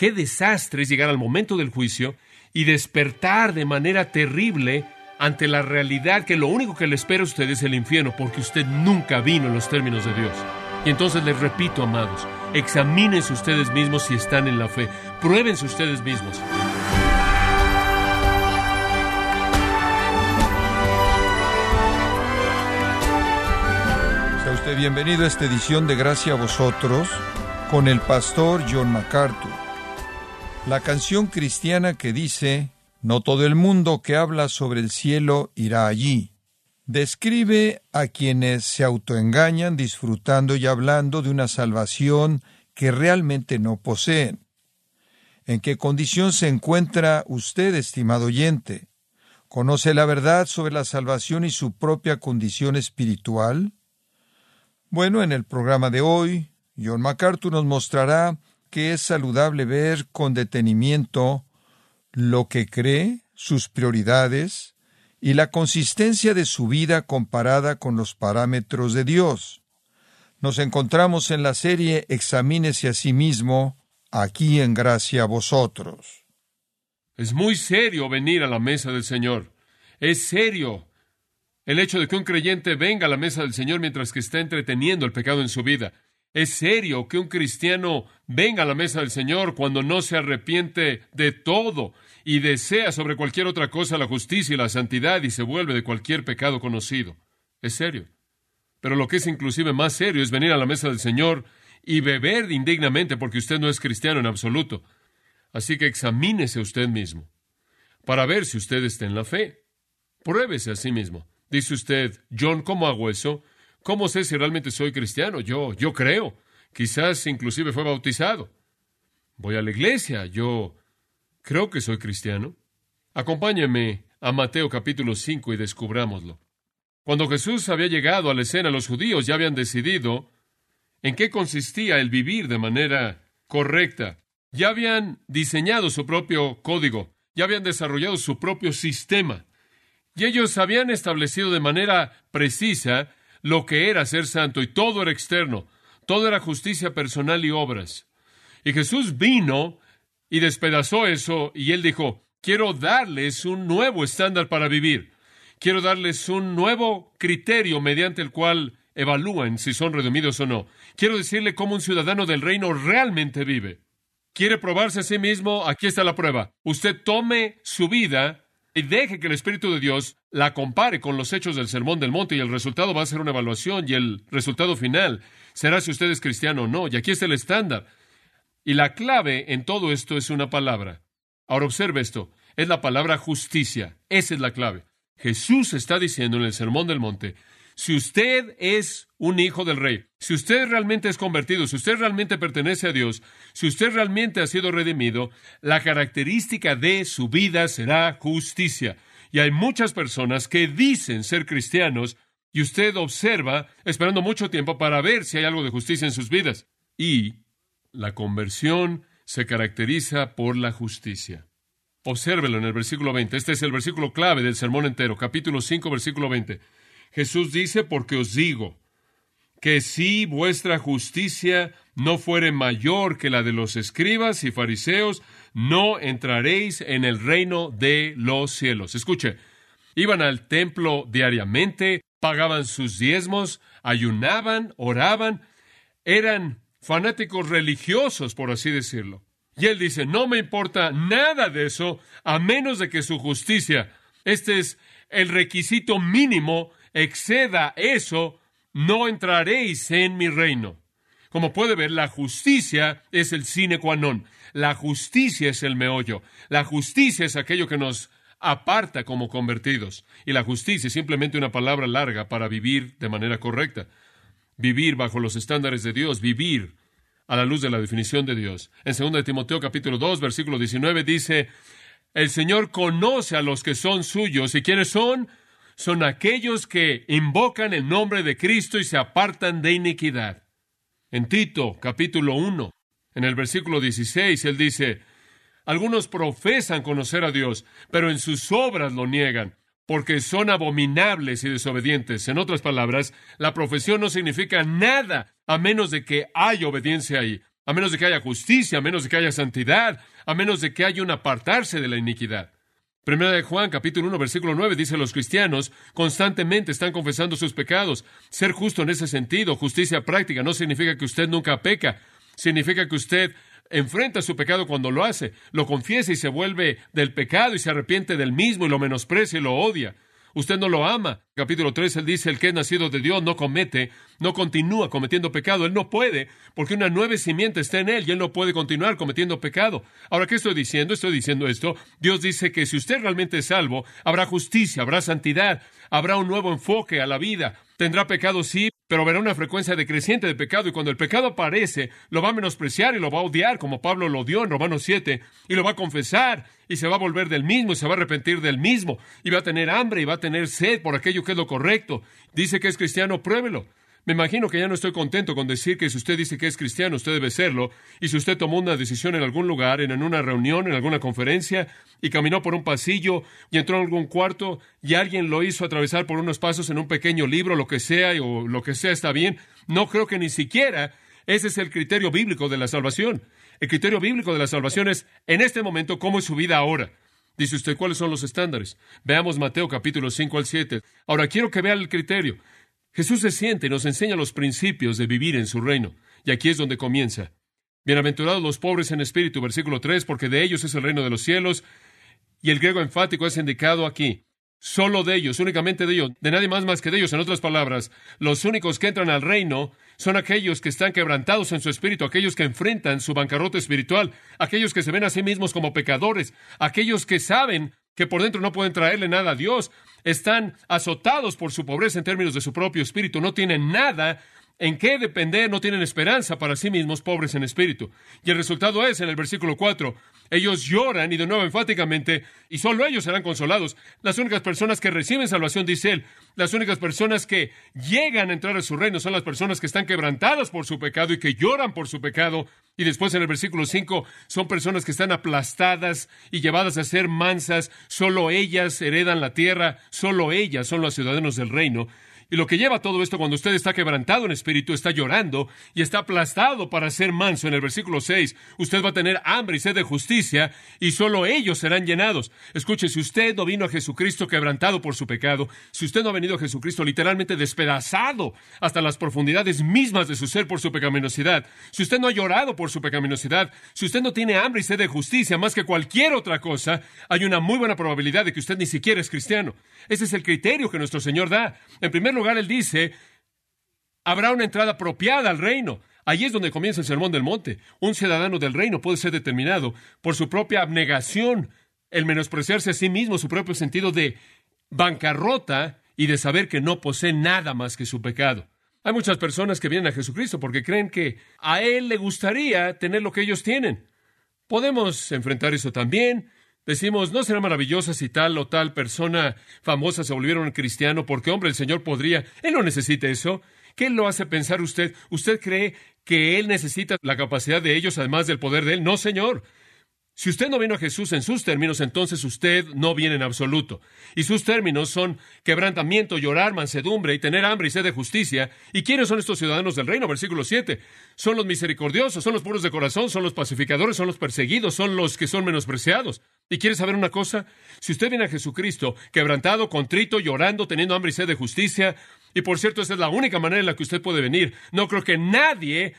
Qué desastre es llegar al momento del juicio y despertar de manera terrible ante la realidad que lo único que le espera a usted es el infierno, porque usted nunca vino en los términos de Dios. Y entonces les repito, amados, examínense ustedes mismos si están en la fe, pruébense ustedes mismos. Sea usted bienvenido a esta edición de Gracia a vosotros con el pastor John MacArthur. La canción cristiana que dice, No todo el mundo que habla sobre el cielo irá allí, describe a quienes se autoengañan disfrutando y hablando de una salvación que realmente no poseen. ¿En qué condición se encuentra usted, estimado oyente? ¿Conoce la verdad sobre la salvación y su propia condición espiritual? Bueno, en el programa de hoy, John MacArthur nos mostrará que es saludable ver con detenimiento lo que cree, sus prioridades y la consistencia de su vida comparada con los parámetros de Dios. Nos encontramos en la serie Examínese a sí mismo, aquí en gracia a vosotros. Es muy serio venir a la mesa del Señor. Es serio el hecho de que un creyente venga a la mesa del Señor mientras que está entreteniendo el pecado en su vida. Es serio que un cristiano venga a la mesa del Señor cuando no se arrepiente de todo y desea sobre cualquier otra cosa la justicia y la santidad y se vuelve de cualquier pecado conocido. Es serio. Pero lo que es inclusive más serio es venir a la mesa del Señor y beber indignamente porque usted no es cristiano en absoluto. Así que examínese usted mismo para ver si usted está en la fe. Pruébese a sí mismo. Dice usted, John, ¿cómo hago eso? ¿Cómo sé si realmente soy cristiano? Yo, yo creo. Quizás inclusive fue bautizado. Voy a la iglesia. Yo creo que soy cristiano. Acompáñeme a Mateo capítulo 5 y descubrámoslo. Cuando Jesús había llegado a la escena, los judíos ya habían decidido en qué consistía el vivir de manera correcta. Ya habían diseñado su propio código, ya habían desarrollado su propio sistema. Y ellos habían establecido de manera precisa lo que era ser santo y todo era externo, todo era justicia personal y obras. Y Jesús vino y despedazó eso y él dijo, quiero darles un nuevo estándar para vivir, quiero darles un nuevo criterio mediante el cual evalúen si son redimidos o no. Quiero decirle cómo un ciudadano del reino realmente vive. ¿Quiere probarse a sí mismo? Aquí está la prueba. Usted tome su vida y deje que el Espíritu de Dios la compare con los hechos del Sermón del Monte y el resultado va a ser una evaluación y el resultado final será si usted es cristiano o no. Y aquí está el estándar. Y la clave en todo esto es una palabra. Ahora observe esto, es la palabra justicia. Esa es la clave. Jesús está diciendo en el Sermón del Monte, si usted es un hijo del rey, si usted realmente es convertido, si usted realmente pertenece a Dios, si usted realmente ha sido redimido, la característica de su vida será justicia. Y hay muchas personas que dicen ser cristianos y usted observa esperando mucho tiempo para ver si hay algo de justicia en sus vidas. Y la conversión se caracteriza por la justicia. Obsérvelo en el versículo 20. Este es el versículo clave del sermón entero, capítulo 5, versículo 20. Jesús dice, porque os digo, que si vuestra justicia no fuere mayor que la de los escribas y fariseos, no entraréis en el reino de los cielos. Escuche, iban al templo diariamente, pagaban sus diezmos, ayunaban, oraban, eran fanáticos religiosos, por así decirlo. Y él dice, no me importa nada de eso, a menos de que su justicia, este es el requisito mínimo exceda eso, no entraréis en mi reino. Como puede ver, la justicia es el sine qua non. La justicia es el meollo. La justicia es aquello que nos aparta como convertidos. Y la justicia es simplemente una palabra larga para vivir de manera correcta. Vivir bajo los estándares de Dios, vivir a la luz de la definición de Dios. En 2 Timoteo capítulo 2, versículo 19 dice, el Señor conoce a los que son suyos. ¿Y quiénes son? Son aquellos que invocan el nombre de Cristo y se apartan de iniquidad. En Tito, capítulo 1, en el versículo 16, él dice, algunos profesan conocer a Dios, pero en sus obras lo niegan, porque son abominables y desobedientes. En otras palabras, la profesión no significa nada a menos de que haya obediencia ahí. a menos de que haya justicia, a menos de que haya santidad, a menos de que haya un apartarse de la iniquidad. Primera de Juan, capítulo 1, versículo 9, dice los cristianos constantemente están confesando sus pecados. Ser justo en ese sentido, justicia práctica, no significa que usted nunca peca, significa que usted enfrenta su pecado cuando lo hace, lo confiesa y se vuelve del pecado y se arrepiente del mismo y lo menosprecia y lo odia. Usted no lo ama. Capítulo 3, él dice, el que es nacido de Dios no comete, no continúa cometiendo pecado. Él no puede, porque una nueva simiente está en él y él no puede continuar cometiendo pecado. Ahora, ¿qué estoy diciendo? Estoy diciendo esto. Dios dice que si usted realmente es salvo, habrá justicia, habrá santidad, habrá un nuevo enfoque a la vida. Tendrá pecado, sí, pero verá una frecuencia decreciente de pecado y cuando el pecado aparece, lo va a menospreciar y lo va a odiar, como Pablo lo dio en Romanos 7, y lo va a confesar y se va a volver del mismo y se va a arrepentir del mismo y va a tener hambre y va a tener sed por aquello que es lo correcto. Dice que es cristiano, pruébelo. Me imagino que ya no estoy contento con decir que si usted dice que es cristiano, usted debe serlo, y si usted tomó una decisión en algún lugar, en una reunión, en alguna conferencia, y caminó por un pasillo y entró en algún cuarto, y alguien lo hizo atravesar por unos pasos en un pequeño libro, lo que sea, o lo que sea está bien, no creo que ni siquiera ese es el criterio bíblico de la salvación. El criterio bíblico de la salvación es, en este momento, cómo es su vida ahora. Dice usted, ¿cuáles son los estándares? Veamos Mateo capítulo 5 al 7. Ahora quiero que vea el criterio. Jesús se siente y nos enseña los principios de vivir en su reino. Y aquí es donde comienza. Bienaventurados los pobres en espíritu, versículo 3, porque de ellos es el reino de los cielos. Y el griego enfático es indicado aquí. Solo de ellos, únicamente de ellos, de nadie más más que de ellos. En otras palabras, los únicos que entran al reino son aquellos que están quebrantados en su espíritu, aquellos que enfrentan su bancarrota espiritual, aquellos que se ven a sí mismos como pecadores, aquellos que saben que por dentro no pueden traerle nada a Dios, están azotados por su pobreza en términos de su propio espíritu, no tienen nada en qué depender, no tienen esperanza para sí mismos, pobres en espíritu. Y el resultado es, en el versículo 4, ellos lloran y de nuevo enfáticamente, y solo ellos serán consolados. Las únicas personas que reciben salvación, dice él, las únicas personas que llegan a entrar a su reino son las personas que están quebrantadas por su pecado y que lloran por su pecado. Y después en el versículo 5 son personas que están aplastadas y llevadas a ser mansas. Solo ellas heredan la tierra, solo ellas son los ciudadanos del reino. Y lo que lleva todo esto cuando usted está quebrantado en espíritu, está llorando y está aplastado para ser manso. En el versículo 6, usted va a tener hambre y sed de justicia y solo ellos serán llenados. Escuche, si usted no vino a Jesucristo quebrantado por su pecado, si usted no ha venido a Jesucristo literalmente despedazado hasta las profundidades mismas de su ser por su pecaminosidad, si usted no ha llorado por su pecaminosidad, si usted no tiene hambre y sed de justicia más que cualquier otra cosa, hay una muy buena probabilidad de que usted ni siquiera es cristiano. Ese es el criterio que nuestro Señor da. En primer lugar, Él dice, habrá una entrada apropiada al reino. Allí es donde comienza el sermón del monte. Un ciudadano del reino puede ser determinado por su propia abnegación, el menospreciarse a sí mismo, su propio sentido de bancarrota y de saber que no posee nada más que su pecado. Hay muchas personas que vienen a Jesucristo porque creen que a Él le gustaría tener lo que ellos tienen. Podemos enfrentar eso también. Decimos, ¿no será maravillosa si tal o tal persona famosa se volviera un cristiano? Porque, hombre, el Señor podría. Él no necesita eso. ¿Qué lo hace pensar usted? ¿Usted cree que Él necesita la capacidad de ellos además del poder de Él? No, Señor. Si usted no vino a Jesús en sus términos, entonces usted no viene en absoluto. Y sus términos son quebrantamiento, llorar, mansedumbre y tener hambre y sed de justicia. ¿Y quiénes son estos ciudadanos del reino? Versículo 7. Son los misericordiosos, son los puros de corazón, son los pacificadores, son los perseguidos, son los que son menospreciados. ¿Y quiere saber una cosa? Si usted viene a Jesucristo quebrantado, contrito, llorando, teniendo hambre y sed de justicia, y por cierto, esa es la única manera en la que usted puede venir. No creo que nadie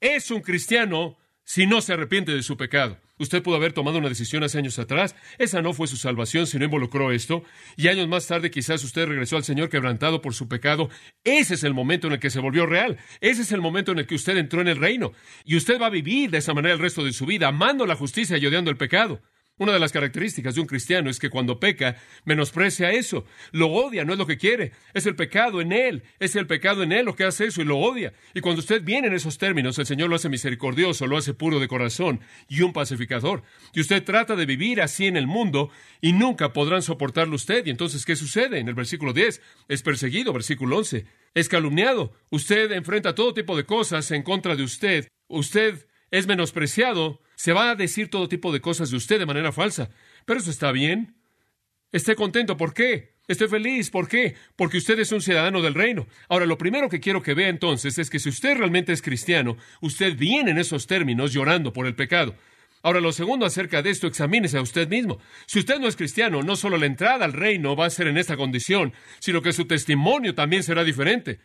es un cristiano si no se arrepiente de su pecado. Usted pudo haber tomado una decisión hace años atrás. Esa no fue su salvación si no involucró esto. Y años más tarde quizás usted regresó al Señor quebrantado por su pecado. Ese es el momento en el que se volvió real. Ese es el momento en el que usted entró en el reino. Y usted va a vivir de esa manera el resto de su vida, amando la justicia y odiando el pecado. Una de las características de un cristiano es que cuando peca, menosprecia eso, lo odia, no es lo que quiere, es el pecado en él, es el pecado en él lo que hace eso y lo odia. Y cuando usted viene en esos términos, el Señor lo hace misericordioso, lo hace puro de corazón y un pacificador. Y usted trata de vivir así en el mundo y nunca podrán soportarlo usted. Y entonces, ¿qué sucede? En el versículo 10, es perseguido, versículo 11, es calumniado. Usted enfrenta todo tipo de cosas en contra de usted. Usted es menospreciado, se va a decir todo tipo de cosas de usted de manera falsa. Pero eso está bien. Esté contento. ¿Por qué? Estoy feliz. ¿Por qué? Porque usted es un ciudadano del reino. Ahora, lo primero que quiero que vea entonces es que si usted realmente es cristiano, usted viene en esos términos llorando por el pecado. Ahora, lo segundo acerca de esto, examínese a usted mismo. Si usted no es cristiano, no solo la entrada al reino va a ser en esta condición, sino que su testimonio también será diferente.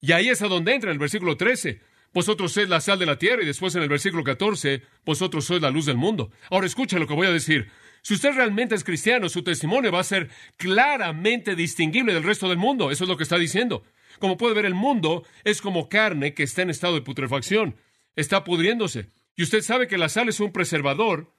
Y ahí es a donde entra en el versículo 13. Vosotros sois la sal de la tierra y después en el versículo 14, vosotros sois la luz del mundo. Ahora escucha lo que voy a decir. Si usted realmente es cristiano, su testimonio va a ser claramente distinguible del resto del mundo. Eso es lo que está diciendo. Como puede ver, el mundo es como carne que está en estado de putrefacción. Está pudriéndose. Y usted sabe que la sal es un preservador.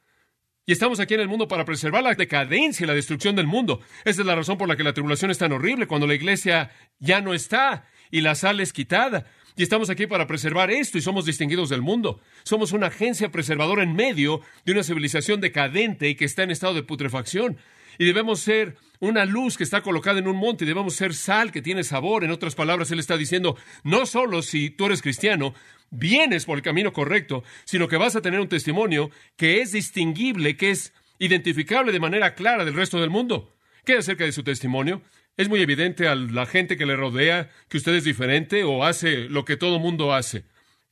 Y estamos aquí en el mundo para preservar la decadencia y la destrucción del mundo. Esa es la razón por la que la tribulación es tan horrible cuando la iglesia ya no está y la sal es quitada. Y estamos aquí para preservar esto y somos distinguidos del mundo. Somos una agencia preservadora en medio de una civilización decadente y que está en estado de putrefacción. Y debemos ser una luz que está colocada en un monte y debemos ser sal que tiene sabor. En otras palabras, Él está diciendo, no solo si tú eres cristiano, vienes por el camino correcto, sino que vas a tener un testimonio que es distinguible, que es identificable de manera clara del resto del mundo. ¿Qué acerca de su testimonio? ¿Es muy evidente a la gente que le rodea que usted es diferente o hace lo que todo mundo hace?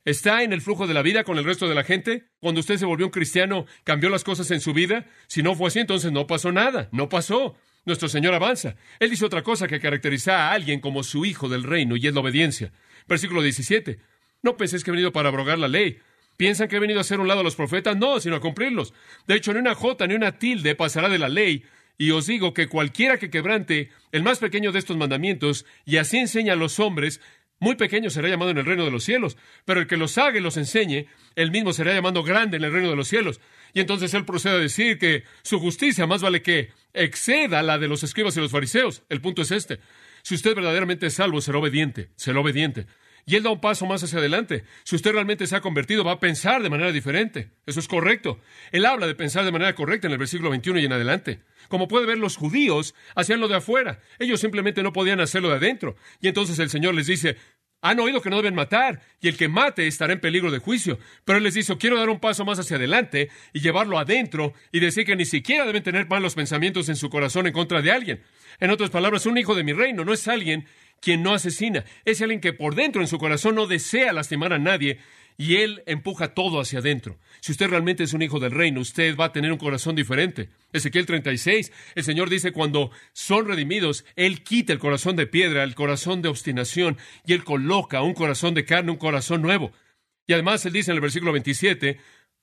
¿Está en el flujo de la vida con el resto de la gente? Cuando usted se volvió un cristiano, ¿cambió las cosas en su vida? Si no fue así, entonces no pasó nada. No pasó. Nuestro Señor avanza. Él dice otra cosa que caracteriza a alguien como su hijo del reino y es la obediencia. Versículo 17. No penséis que he venido para abrogar la ley. ¿Piensan que he venido a hacer un lado a los profetas? No, sino a cumplirlos. De hecho, ni una jota ni una tilde pasará de la ley. Y os digo que cualquiera que quebrante el más pequeño de estos mandamientos y así enseña a los hombres, muy pequeño será llamado en el reino de los cielos, pero el que los haga y los enseñe, él mismo será llamado grande en el reino de los cielos. Y entonces él procede a decir que su justicia más vale que exceda la de los escribas y los fariseos. El punto es este. Si usted verdaderamente es salvo, será obediente, será obediente. Y él da un paso más hacia adelante. Si usted realmente se ha convertido, va a pensar de manera diferente. Eso es correcto. Él habla de pensar de manera correcta en el versículo 21 y en adelante. Como puede ver, los judíos hacían lo de afuera. Ellos simplemente no podían hacerlo de adentro. Y entonces el Señor les dice, han oído que no deben matar, y el que mate estará en peligro de juicio. Pero Él les dice, quiero dar un paso más hacia adelante y llevarlo adentro y decir que ni siquiera deben tener malos pensamientos en su corazón en contra de alguien. En otras palabras, un hijo de mi reino no es alguien quien no asesina, es alguien que por dentro en su corazón no desea lastimar a nadie y él empuja todo hacia adentro. Si usted realmente es un hijo del reino, usted va a tener un corazón diferente. Ezequiel 36, el Señor dice, cuando son redimidos, Él quita el corazón de piedra, el corazón de obstinación, y Él coloca un corazón de carne, un corazón nuevo. Y además Él dice en el versículo 27,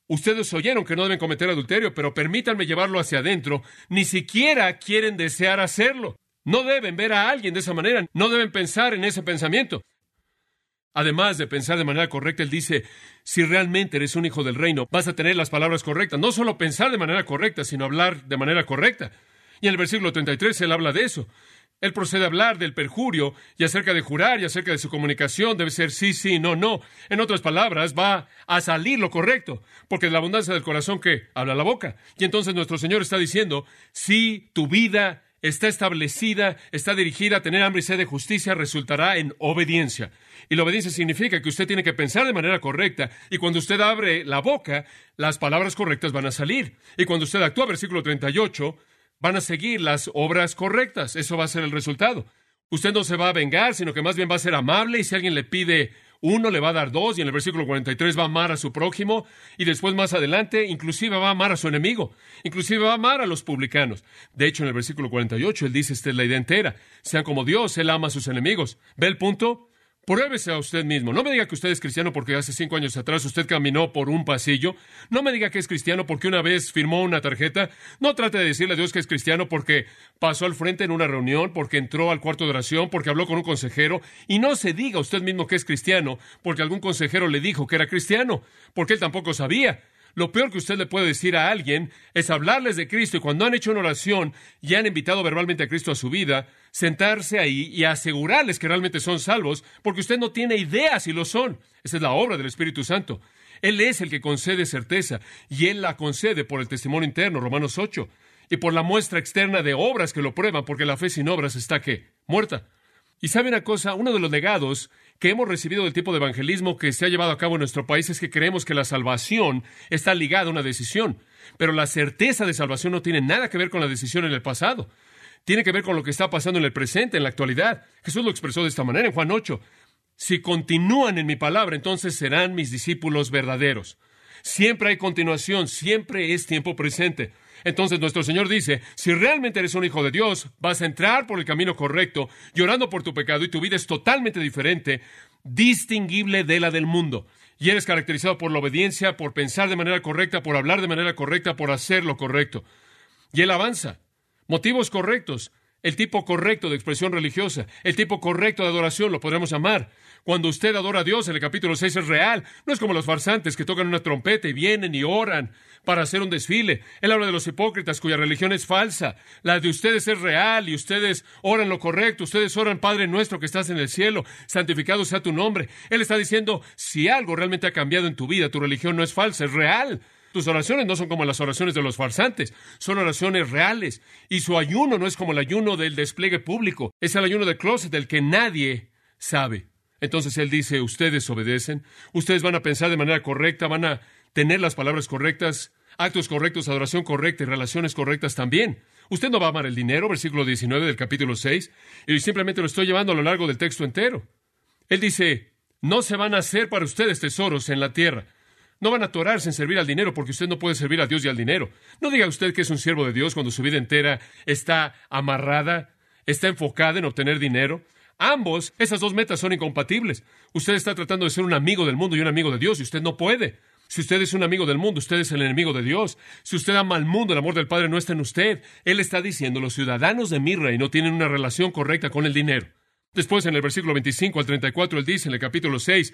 Ustedes oyeron que no deben cometer adulterio, pero permítanme llevarlo hacia adentro. Ni siquiera quieren desear hacerlo. No deben ver a alguien de esa manera, no deben pensar en ese pensamiento. Además de pensar de manera correcta, él dice, si realmente eres un hijo del reino, vas a tener las palabras correctas. No solo pensar de manera correcta, sino hablar de manera correcta. Y en el versículo 33 él habla de eso. Él procede a hablar del perjurio y acerca de jurar y acerca de su comunicación debe ser sí, sí, no, no. En otras palabras, va a salir lo correcto, porque de la abundancia del corazón que habla la boca. Y entonces nuestro Señor está diciendo, si tu vida está establecida, está dirigida a tener hambre y sed de justicia, resultará en obediencia. Y la obediencia significa que usted tiene que pensar de manera correcta, y cuando usted abre la boca, las palabras correctas van a salir. Y cuando usted actúa, versículo 38, van a seguir las obras correctas. Eso va a ser el resultado. Usted no se va a vengar, sino que más bien va a ser amable, y si alguien le pide uno le va a dar dos y en el versículo 43 va a amar a su prójimo y después más adelante inclusive va a amar a su enemigo, inclusive va a amar a los publicanos. De hecho, en el versículo 48 él dice, esta es la idea entera, sean como Dios, él ama a sus enemigos. ¿Ve el punto? Pruébese a usted mismo. No me diga que usted es cristiano porque hace cinco años atrás usted caminó por un pasillo. No me diga que es cristiano porque una vez firmó una tarjeta. No trate de decirle a Dios que es cristiano porque pasó al frente en una reunión, porque entró al cuarto de oración, porque habló con un consejero. Y no se diga usted mismo que es cristiano porque algún consejero le dijo que era cristiano, porque él tampoco sabía. Lo peor que usted le puede decir a alguien es hablarles de Cristo y cuando han hecho una oración y han invitado verbalmente a Cristo a su vida, sentarse ahí y asegurarles que realmente son salvos, porque usted no tiene idea si lo son. Esa es la obra del Espíritu Santo. Él es el que concede certeza y Él la concede por el testimonio interno, Romanos 8, y por la muestra externa de obras que lo prueban, porque la fe sin obras está que muerta. Y sabe una cosa, uno de los legados que hemos recibido del tipo de evangelismo que se ha llevado a cabo en nuestro país es que creemos que la salvación está ligada a una decisión, pero la certeza de salvación no tiene nada que ver con la decisión en el pasado. tiene que ver con lo que está pasando en el presente, en la actualidad. Jesús lo expresó de esta manera en Juan 8. Si continúan en mi palabra, entonces serán mis discípulos verdaderos. Siempre hay continuación, siempre es tiempo presente. Entonces nuestro Señor dice, si realmente eres un hijo de Dios, vas a entrar por el camino correcto, llorando por tu pecado, y tu vida es totalmente diferente, distinguible de la del mundo. Y eres caracterizado por la obediencia, por pensar de manera correcta, por hablar de manera correcta, por hacer lo correcto. Y Él avanza. Motivos correctos, el tipo correcto de expresión religiosa, el tipo correcto de adoración, lo podremos llamar. Cuando usted adora a Dios en el capítulo 6 es real, no es como los farsantes que tocan una trompeta y vienen y oran para hacer un desfile. Él habla de los hipócritas cuya religión es falsa. La de ustedes es real y ustedes oran lo correcto. Ustedes oran, Padre nuestro que estás en el cielo, santificado sea tu nombre. Él está diciendo, si algo realmente ha cambiado en tu vida, tu religión no es falsa, es real. Tus oraciones no son como las oraciones de los farsantes, son oraciones reales. Y su ayuno no es como el ayuno del despliegue público, es el ayuno de closet del que nadie sabe. Entonces él dice, ustedes obedecen, ustedes van a pensar de manera correcta, van a tener las palabras correctas, actos correctos, adoración correcta y relaciones correctas también. Usted no va a amar el dinero, versículo 19 del capítulo 6, y simplemente lo estoy llevando a lo largo del texto entero. Él dice, no se van a hacer para ustedes tesoros en la tierra. No van a atorarse en servir al dinero porque usted no puede servir a Dios y al dinero. No diga usted que es un siervo de Dios cuando su vida entera está amarrada, está enfocada en obtener dinero. Ambos, esas dos metas son incompatibles. Usted está tratando de ser un amigo del mundo y un amigo de Dios y usted no puede. Si usted es un amigo del mundo, usted es el enemigo de Dios. Si usted ama al mundo, el amor del Padre no está en usted. Él está diciendo, los ciudadanos de mi reino tienen una relación correcta con el dinero. Después, en el versículo 25 al 34, él dice en el capítulo 6,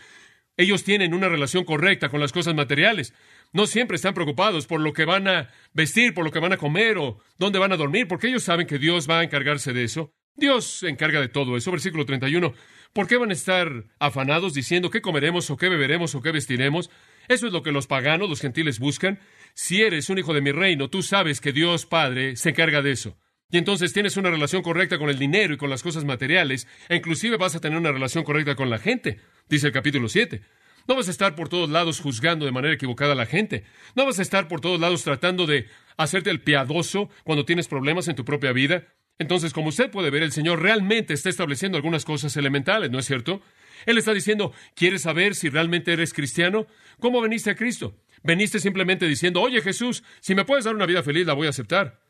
ellos tienen una relación correcta con las cosas materiales. No siempre están preocupados por lo que van a vestir, por lo que van a comer o dónde van a dormir, porque ellos saben que Dios va a encargarse de eso. Dios se encarga de todo eso. Versículo 31. ¿Por qué van a estar afanados diciendo qué comeremos o qué beberemos o qué vestiremos? Eso es lo que los paganos, los gentiles buscan. Si eres un hijo de mi reino, tú sabes que Dios Padre se encarga de eso. Y entonces tienes una relación correcta con el dinero y con las cosas materiales, e inclusive vas a tener una relación correcta con la gente, dice el capítulo 7. No vas a estar por todos lados juzgando de manera equivocada a la gente. No vas a estar por todos lados tratando de hacerte el piadoso cuando tienes problemas en tu propia vida. Entonces, como usted puede ver, el Señor realmente está estableciendo algunas cosas elementales, ¿no es cierto? Él está diciendo, ¿quieres saber si realmente eres cristiano? ¿Cómo veniste a Cristo? Veniste simplemente diciendo, oye Jesús, si me puedes dar una vida feliz, la voy a aceptar.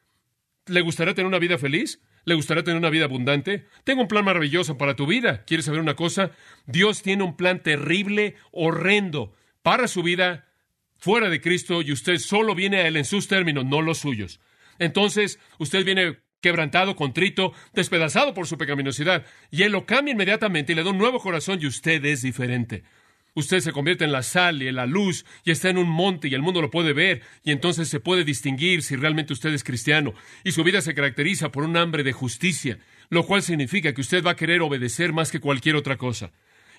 ¿Le gustaría tener una vida feliz? ¿Le gustaría tener una vida abundante? Tengo un plan maravilloso para tu vida. ¿Quieres saber una cosa? Dios tiene un plan terrible, horrendo, para su vida fuera de Cristo y usted solo viene a Él en sus términos, no los suyos. Entonces, usted viene quebrantado, contrito, despedazado por su pecaminosidad, y Él lo cambia inmediatamente y le da un nuevo corazón y usted es diferente. Usted se convierte en la sal y en la luz y está en un monte y el mundo lo puede ver y entonces se puede distinguir si realmente usted es cristiano y su vida se caracteriza por un hambre de justicia, lo cual significa que usted va a querer obedecer más que cualquier otra cosa.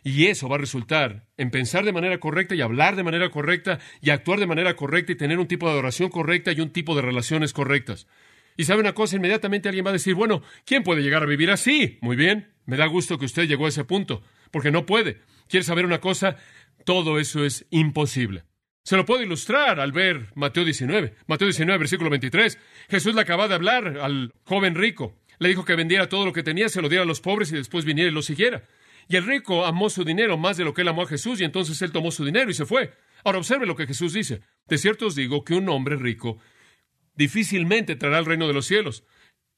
Y eso va a resultar en pensar de manera correcta y hablar de manera correcta y actuar de manera correcta y tener un tipo de adoración correcta y un tipo de relaciones correctas. Y sabe una cosa, inmediatamente alguien va a decir, bueno, ¿quién puede llegar a vivir así? Muy bien, me da gusto que usted llegó a ese punto, porque no puede. ¿Quiere saber una cosa? Todo eso es imposible. Se lo puedo ilustrar al ver Mateo 19. Mateo 19, versículo 23. Jesús le acaba de hablar al joven rico. Le dijo que vendiera todo lo que tenía, se lo diera a los pobres y después viniera y lo siguiera. Y el rico amó su dinero más de lo que él amó a Jesús y entonces él tomó su dinero y se fue. Ahora observe lo que Jesús dice. De cierto os digo que un hombre rico difícilmente traerá el reino de los cielos.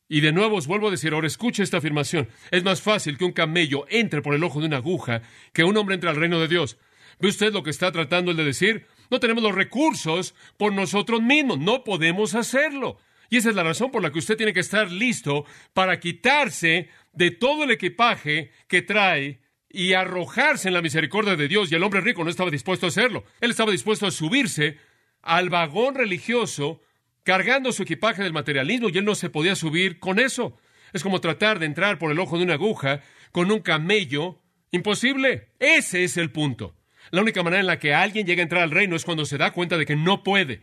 Y de nuevo os vuelvo a decir, ahora escuche esta afirmación. Es más fácil que un camello entre por el ojo de una aguja que un hombre entre al reino de Dios. ¿Ve usted lo que está tratando de decir? No tenemos los recursos por nosotros mismos, no podemos hacerlo. Y esa es la razón por la que usted tiene que estar listo para quitarse de todo el equipaje que trae y arrojarse en la misericordia de Dios. Y el hombre rico no estaba dispuesto a hacerlo. Él estaba dispuesto a subirse al vagón religioso cargando su equipaje del materialismo y él no se podía subir con eso. Es como tratar de entrar por el ojo de una aguja con un camello. Imposible. Ese es el punto. La única manera en la que alguien llega a entrar al reino es cuando se da cuenta de que no puede.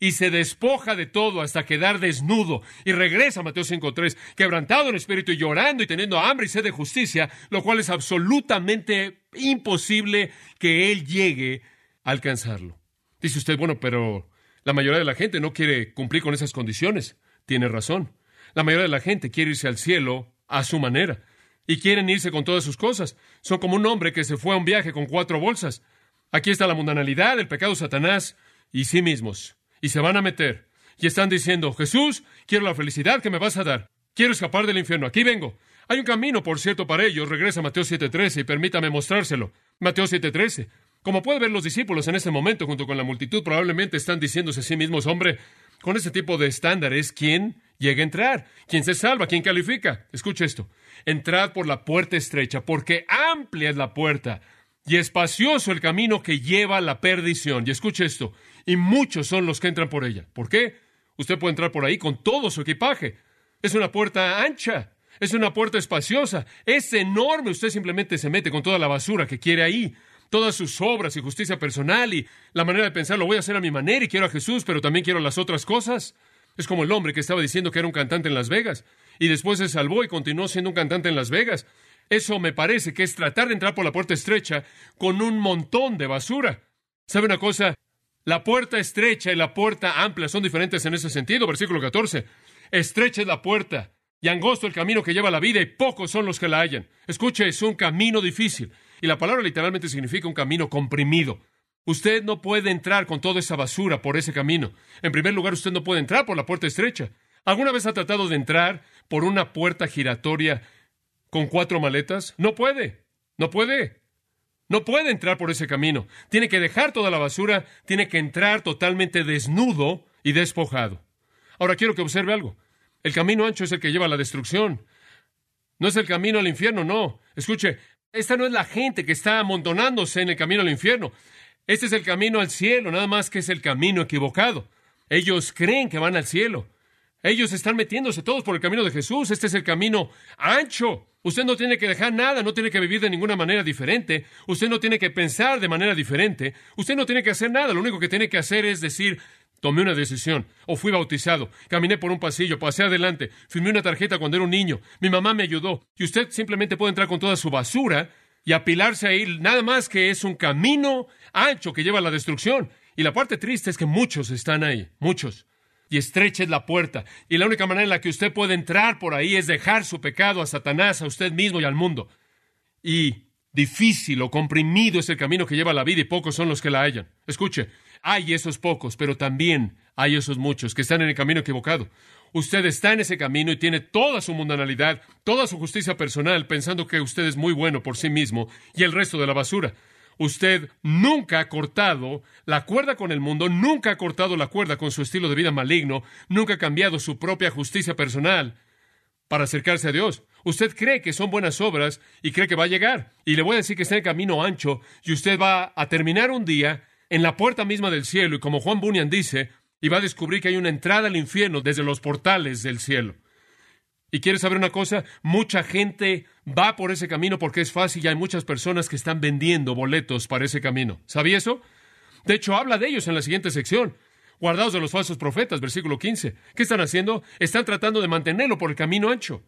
Y se despoja de todo hasta quedar desnudo. Y regresa a Mateo 5.3, quebrantado en espíritu y llorando y teniendo hambre y sed de justicia, lo cual es absolutamente imposible que él llegue a alcanzarlo. Dice usted, bueno, pero la mayoría de la gente no quiere cumplir con esas condiciones. Tiene razón. La mayoría de la gente quiere irse al cielo a su manera y quieren irse con todas sus cosas. Son como un hombre que se fue a un viaje con cuatro bolsas. Aquí está la mundanalidad, el pecado Satanás y sí mismos. Y se van a meter. Y están diciendo, Jesús, quiero la felicidad que me vas a dar. Quiero escapar del infierno. Aquí vengo. Hay un camino, por cierto, para ellos. Regresa a Mateo 7.13 y permítame mostrárselo. Mateo 7.13. Como puede ver los discípulos en este momento, junto con la multitud, probablemente están diciéndose a sí mismos, hombre, con este tipo de estándares, ¿quién llega a entrar? ¿Quién se salva? ¿Quién califica? Escuche esto. Entrad por la puerta estrecha, porque amplia es la puerta y espacioso el camino que lleva a la perdición. Y escuche esto. Y muchos son los que entran por ella. ¿Por qué? Usted puede entrar por ahí con todo su equipaje. Es una puerta ancha. Es una puerta espaciosa. Es enorme. Usted simplemente se mete con toda la basura que quiere ahí todas sus obras y justicia personal y la manera de pensar, lo voy a hacer a mi manera y quiero a Jesús, pero también quiero las otras cosas. Es como el hombre que estaba diciendo que era un cantante en Las Vegas y después se salvó y continuó siendo un cantante en Las Vegas. Eso me parece que es tratar de entrar por la puerta estrecha con un montón de basura. ¿Sabe una cosa? La puerta estrecha y la puerta amplia son diferentes en ese sentido. Versículo 14. Estrecha es la puerta y angosto el camino que lleva la vida y pocos son los que la hallan. Escuche, es un camino difícil. Y la palabra literalmente significa un camino comprimido. Usted no puede entrar con toda esa basura por ese camino. En primer lugar, usted no puede entrar por la puerta estrecha. ¿Alguna vez ha tratado de entrar por una puerta giratoria con cuatro maletas? No puede. No puede. No puede entrar por ese camino. Tiene que dejar toda la basura, tiene que entrar totalmente desnudo y despojado. Ahora quiero que observe algo. El camino ancho es el que lleva a la destrucción. No es el camino al infierno, no. Escuche, esta no es la gente que está amontonándose en el camino al infierno. Este es el camino al cielo, nada más que es el camino equivocado. Ellos creen que van al cielo. Ellos están metiéndose todos por el camino de Jesús. Este es el camino ancho. Usted no tiene que dejar nada, no tiene que vivir de ninguna manera diferente. Usted no tiene que pensar de manera diferente. Usted no tiene que hacer nada. Lo único que tiene que hacer es decir, tomé una decisión, o fui bautizado, caminé por un pasillo, pasé adelante, firmé una tarjeta cuando era un niño, mi mamá me ayudó, y usted simplemente puede entrar con toda su basura y apilarse ahí, nada más que es un camino ancho que lleva a la destrucción. Y la parte triste es que muchos están ahí, muchos. Y estrecha es la puerta. Y la única manera en la que usted puede entrar por ahí es dejar su pecado a Satanás, a usted mismo y al mundo. Y difícil o comprimido es el camino que lleva a la vida y pocos son los que la hallan. Escuche, hay esos pocos, pero también hay esos muchos que están en el camino equivocado. Usted está en ese camino y tiene toda su mundanalidad, toda su justicia personal, pensando que usted es muy bueno por sí mismo y el resto de la basura. Usted nunca ha cortado la cuerda con el mundo, nunca ha cortado la cuerda con su estilo de vida maligno, nunca ha cambiado su propia justicia personal para acercarse a Dios. Usted cree que son buenas obras y cree que va a llegar. Y le voy a decir que está en el camino ancho y usted va a terminar un día en la puerta misma del cielo y como Juan Bunyan dice, y va a descubrir que hay una entrada al infierno desde los portales del cielo. ¿Y quieres saber una cosa? Mucha gente va por ese camino porque es fácil y hay muchas personas que están vendiendo boletos para ese camino. ¿Sabía eso? De hecho, habla de ellos en la siguiente sección. Guardados de los falsos profetas, versículo 15. ¿Qué están haciendo? Están tratando de mantenerlo por el camino ancho.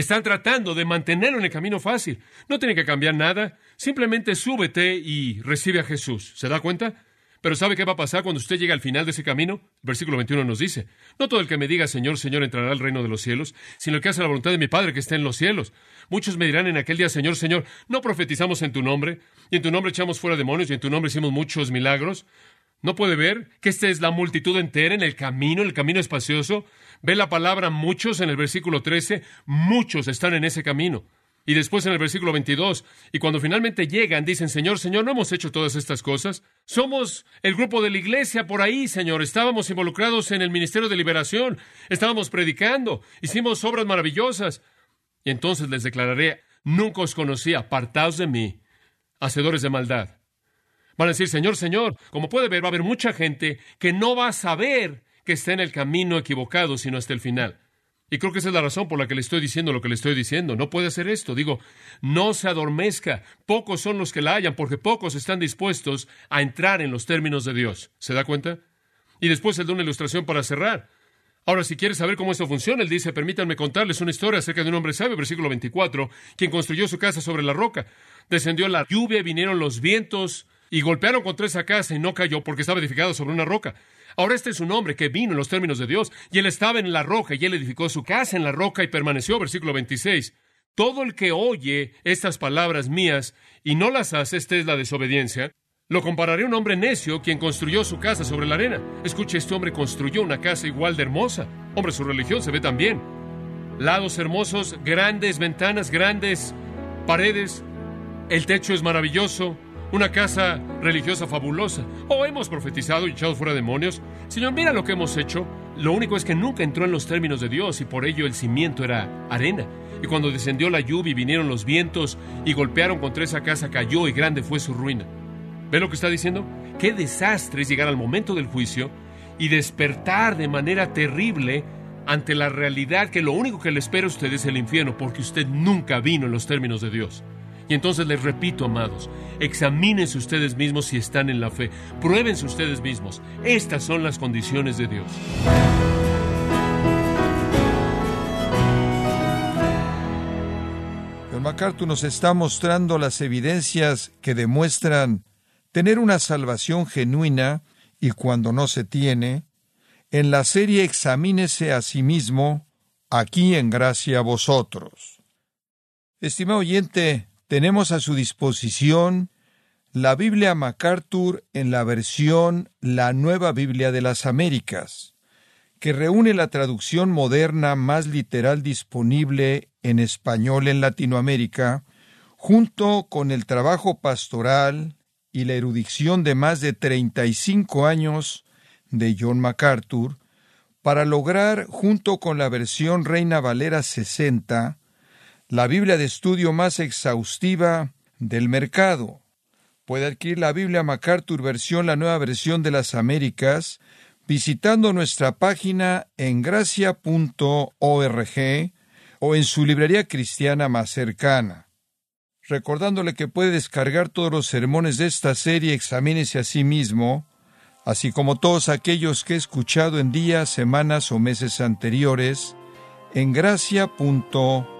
Están tratando de mantenerlo en el camino fácil. No tiene que cambiar nada. Simplemente súbete y recibe a Jesús. ¿Se da cuenta? Pero ¿sabe qué va a pasar cuando usted llegue al final de ese camino? Versículo 21 nos dice, no todo el que me diga Señor, Señor entrará al reino de los cielos, sino el que hace la voluntad de mi Padre que está en los cielos. Muchos me dirán en aquel día, Señor, Señor, no profetizamos en tu nombre, y en tu nombre echamos fuera demonios, y en tu nombre hicimos muchos milagros. ¿No puede ver que esta es la multitud entera en el camino, el camino espacioso? Ve la palabra muchos en el versículo 13, muchos están en ese camino. Y después en el versículo 22, y cuando finalmente llegan, dicen, Señor, Señor, ¿no hemos hecho todas estas cosas? Somos el grupo de la iglesia por ahí, Señor. Estábamos involucrados en el ministerio de liberación, estábamos predicando, hicimos obras maravillosas. Y entonces les declararé, nunca os conocí, apartaos de mí, hacedores de maldad. Van a decir, Señor, Señor, como puede ver, va a haber mucha gente que no va a saber que está en el camino equivocado, sino hasta el final. Y creo que esa es la razón por la que le estoy diciendo lo que le estoy diciendo. No puede hacer esto. Digo, no se adormezca. Pocos son los que la hayan, porque pocos están dispuestos a entrar en los términos de Dios. ¿Se da cuenta? Y después él da una ilustración para cerrar. Ahora, si quieres saber cómo esto funciona, él dice, permítanme contarles una historia acerca de un hombre sabio, versículo 24, quien construyó su casa sobre la roca. Descendió la lluvia, vinieron los vientos y golpearon contra esa casa y no cayó porque estaba edificado sobre una roca. Ahora este es un hombre que vino en los términos de Dios, y él estaba en la roca, y él edificó su casa en la roca y permaneció, versículo 26. Todo el que oye estas palabras mías y no las hace, esta es la desobediencia, lo compararé a un hombre necio quien construyó su casa sobre la arena. Escuche, este hombre construyó una casa igual de hermosa. Hombre, su religión se ve también. Lados hermosos, grandes ventanas, grandes paredes. El techo es maravilloso. Una casa religiosa fabulosa. O hemos profetizado y echado fuera demonios. Señor, mira lo que hemos hecho. Lo único es que nunca entró en los términos de Dios y por ello el cimiento era arena. Y cuando descendió la lluvia y vinieron los vientos y golpearon contra esa casa, cayó y grande fue su ruina. ¿Ve lo que está diciendo? Qué desastre es llegar al momento del juicio y despertar de manera terrible ante la realidad que lo único que le espera a usted es el infierno, porque usted nunca vino en los términos de Dios. Y entonces les repito, amados, examínense ustedes mismos si están en la fe, pruébense ustedes mismos. Estas son las condiciones de Dios. El MacArthur nos está mostrando las evidencias que demuestran tener una salvación genuina y cuando no se tiene, en la serie Examínese a sí mismo, aquí en gracia a vosotros. Estimado oyente, tenemos a su disposición la Biblia MacArthur en la versión La Nueva Biblia de las Américas, que reúne la traducción moderna más literal disponible en español en Latinoamérica, junto con el trabajo pastoral, y la erudición de más de 35 años de John MacArthur para lograr, junto con la versión Reina Valera 60, la Biblia de estudio más exhaustiva del mercado. Puede adquirir la Biblia MacArthur versión, la nueva versión de las Américas, visitando nuestra página en gracia.org o en su librería cristiana más cercana recordándole que puede descargar todos los sermones de esta serie, examínese a sí mismo, así como todos aquellos que he escuchado en días, semanas o meses anteriores, en gracia.org.